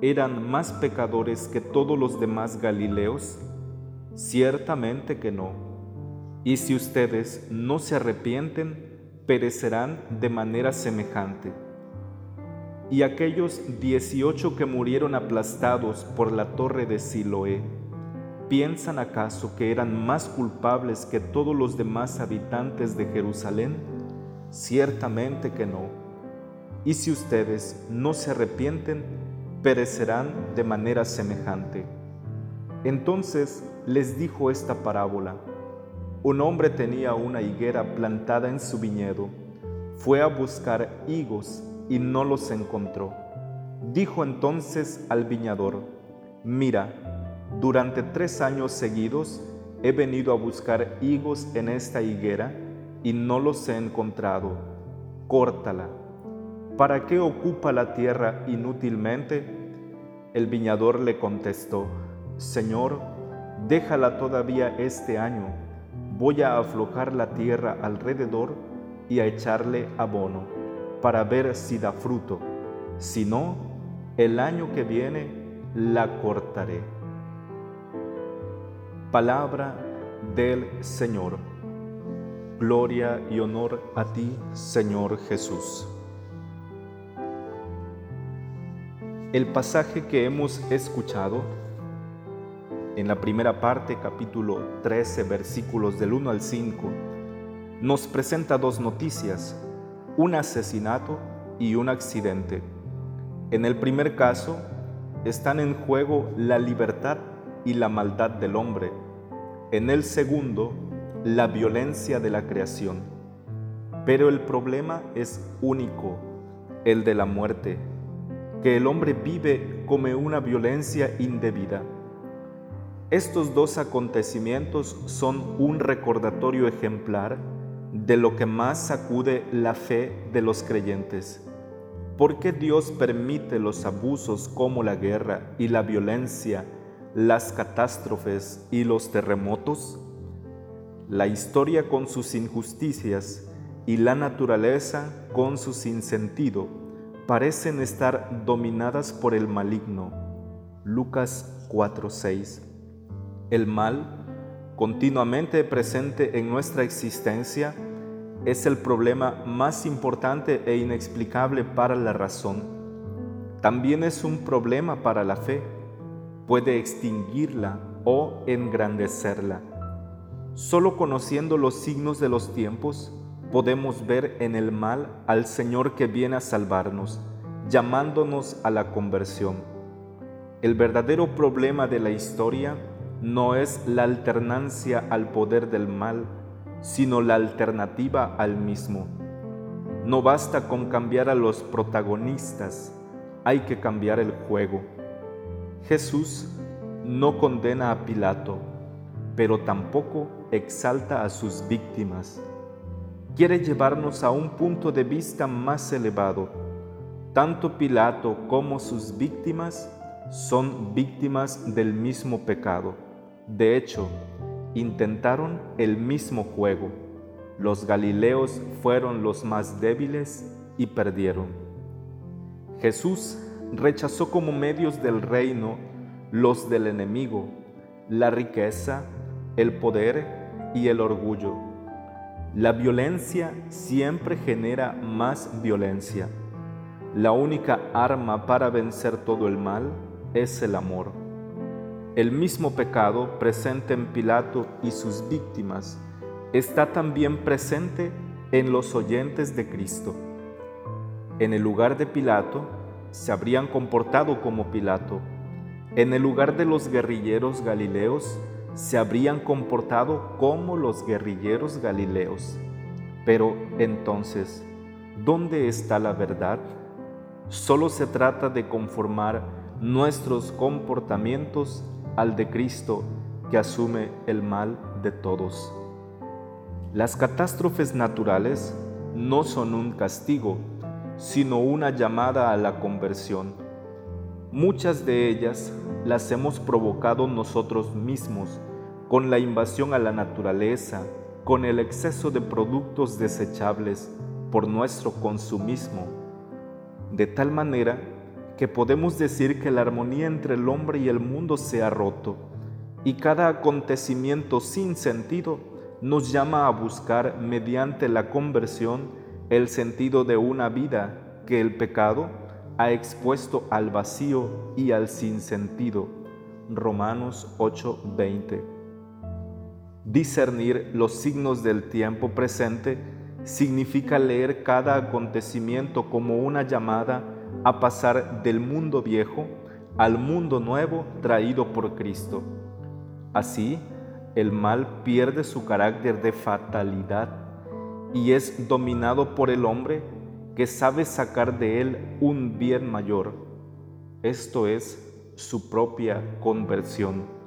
eran más pecadores que todos los demás Galileos? Ciertamente que no. Y si ustedes no se arrepienten, perecerán de manera semejante. Y aquellos dieciocho que murieron aplastados por la torre de Siloé, ¿piensan acaso que eran más culpables que todos los demás habitantes de Jerusalén? Ciertamente que no. Y si ustedes no se arrepienten, perecerán de manera semejante. Entonces les dijo esta parábola. Un hombre tenía una higuera plantada en su viñedo. Fue a buscar higos y no los encontró. Dijo entonces al viñador, mira, durante tres años seguidos he venido a buscar higos en esta higuera y no los he encontrado. Córtala ¿Para qué ocupa la tierra inútilmente? El viñador le contestó, Señor, déjala todavía este año, voy a aflojar la tierra alrededor y a echarle abono, para ver si da fruto, si no, el año que viene la cortaré. Palabra del Señor. Gloria y honor a ti, Señor Jesús. El pasaje que hemos escuchado en la primera parte, capítulo 13, versículos del 1 al 5, nos presenta dos noticias, un asesinato y un accidente. En el primer caso, están en juego la libertad y la maldad del hombre. En el segundo, la violencia de la creación. Pero el problema es único, el de la muerte que el hombre vive como una violencia indebida. Estos dos acontecimientos son un recordatorio ejemplar de lo que más sacude la fe de los creyentes. ¿Por qué Dios permite los abusos como la guerra y la violencia, las catástrofes y los terremotos? La historia con sus injusticias y la naturaleza con su sinsentido parecen estar dominadas por el maligno. Lucas 4:6. El mal, continuamente presente en nuestra existencia, es el problema más importante e inexplicable para la razón. También es un problema para la fe. Puede extinguirla o engrandecerla. Solo conociendo los signos de los tiempos, podemos ver en el mal al Señor que viene a salvarnos, llamándonos a la conversión. El verdadero problema de la historia no es la alternancia al poder del mal, sino la alternativa al mismo. No basta con cambiar a los protagonistas, hay que cambiar el juego. Jesús no condena a Pilato, pero tampoco exalta a sus víctimas quiere llevarnos a un punto de vista más elevado. Tanto Pilato como sus víctimas son víctimas del mismo pecado. De hecho, intentaron el mismo juego. Los galileos fueron los más débiles y perdieron. Jesús rechazó como medios del reino los del enemigo, la riqueza, el poder y el orgullo la violencia siempre genera más violencia. La única arma para vencer todo el mal es el amor. El mismo pecado presente en Pilato y sus víctimas está también presente en los oyentes de Cristo. En el lugar de Pilato se habrían comportado como Pilato. En el lugar de los guerrilleros galileos se habrían comportado como los guerrilleros galileos. Pero entonces, ¿dónde está la verdad? Solo se trata de conformar nuestros comportamientos al de Cristo que asume el mal de todos. Las catástrofes naturales no son un castigo, sino una llamada a la conversión. Muchas de ellas las hemos provocado nosotros mismos con la invasión a la naturaleza, con el exceso de productos desechables por nuestro consumismo, de tal manera que podemos decir que la armonía entre el hombre y el mundo se ha roto y cada acontecimiento sin sentido nos llama a buscar mediante la conversión el sentido de una vida que el pecado ha expuesto al vacío y al sinsentido. Romanos 8:20. Discernir los signos del tiempo presente significa leer cada acontecimiento como una llamada a pasar del mundo viejo al mundo nuevo traído por Cristo. Así, el mal pierde su carácter de fatalidad y es dominado por el hombre que sabe sacar de él un bien mayor, esto es su propia conversión.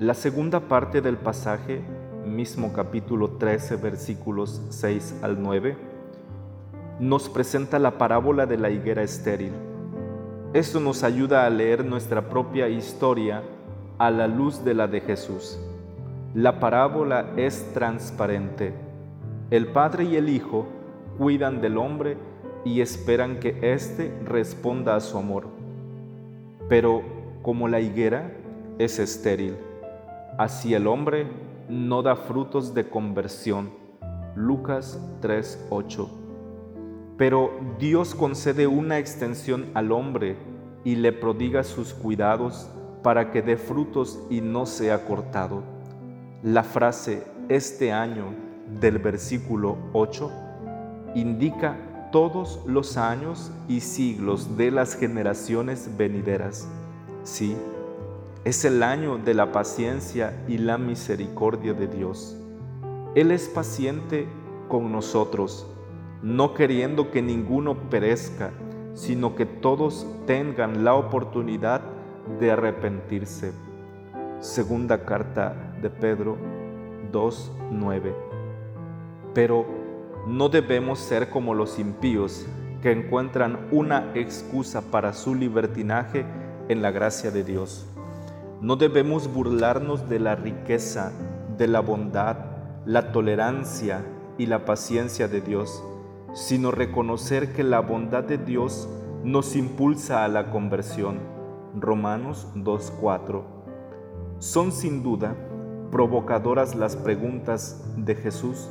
La segunda parte del pasaje, mismo capítulo 13, versículos 6 al 9, nos presenta la parábola de la higuera estéril. Esto nos ayuda a leer nuestra propia historia a la luz de la de Jesús. La parábola es transparente. El Padre y el Hijo cuidan del hombre y esperan que éste responda a su amor. Pero como la higuera es estéril, así el hombre no da frutos de conversión. Lucas 3:8. Pero Dios concede una extensión al hombre y le prodiga sus cuidados para que dé frutos y no sea cortado. La frase este año del versículo 8 indica todos los años y siglos de las generaciones venideras. Sí, es el año de la paciencia y la misericordia de Dios. Él es paciente con nosotros, no queriendo que ninguno perezca, sino que todos tengan la oportunidad de arrepentirse. Segunda carta de Pedro 2.9. Pero no debemos ser como los impíos que encuentran una excusa para su libertinaje en la gracia de Dios. No debemos burlarnos de la riqueza, de la bondad, la tolerancia y la paciencia de Dios, sino reconocer que la bondad de Dios nos impulsa a la conversión Romanos 2.4. Son sin duda provocadoras las preguntas de Jesús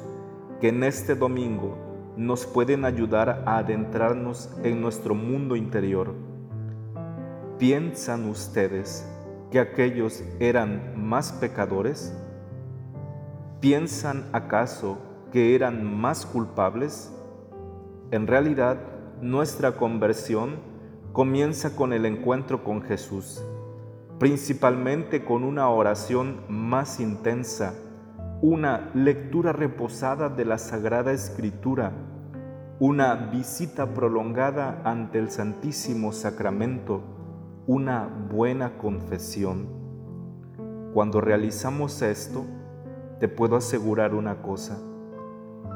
que en este domingo nos pueden ayudar a adentrarnos en nuestro mundo interior. ¿Piensan ustedes que aquellos eran más pecadores? ¿Piensan acaso que eran más culpables? En realidad, nuestra conversión comienza con el encuentro con Jesús, principalmente con una oración más intensa, una lectura reposada de la Sagrada Escritura, una visita prolongada ante el Santísimo Sacramento, una buena confesión. Cuando realizamos esto, te puedo asegurar una cosa,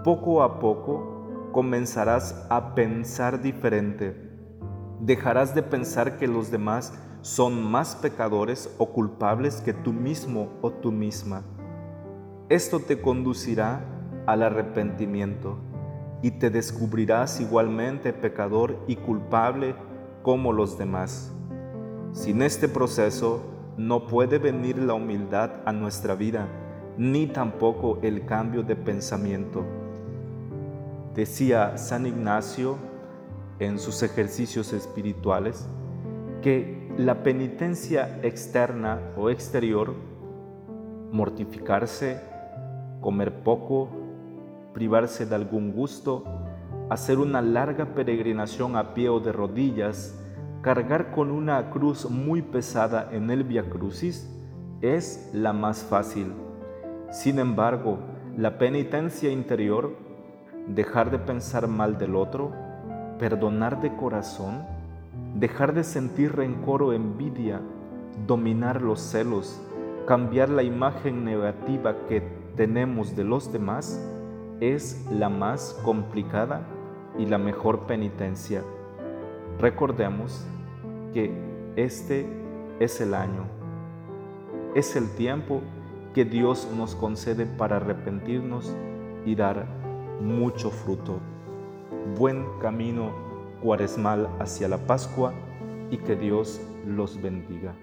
poco a poco comenzarás a pensar diferente dejarás de pensar que los demás son más pecadores o culpables que tú mismo o tú misma. Esto te conducirá al arrepentimiento y te descubrirás igualmente pecador y culpable como los demás. Sin este proceso no puede venir la humildad a nuestra vida, ni tampoco el cambio de pensamiento. Decía San Ignacio en sus ejercicios espirituales que la penitencia externa o exterior, mortificarse, comer poco, privarse de algún gusto, hacer una larga peregrinación a pie o de rodillas, cargar con una cruz muy pesada en el Via Crucis, es la más fácil. Sin embargo, la penitencia interior, dejar de pensar mal del otro, perdonar de corazón, dejar de sentir rencor o envidia, dominar los celos, cambiar la imagen negativa que tenemos de los demás, es la más complicada y la mejor penitencia. Recordemos que este es el año, es el tiempo que Dios nos concede para arrepentirnos y dar mucho fruto. Buen camino cuaresmal hacia la Pascua y que Dios los bendiga.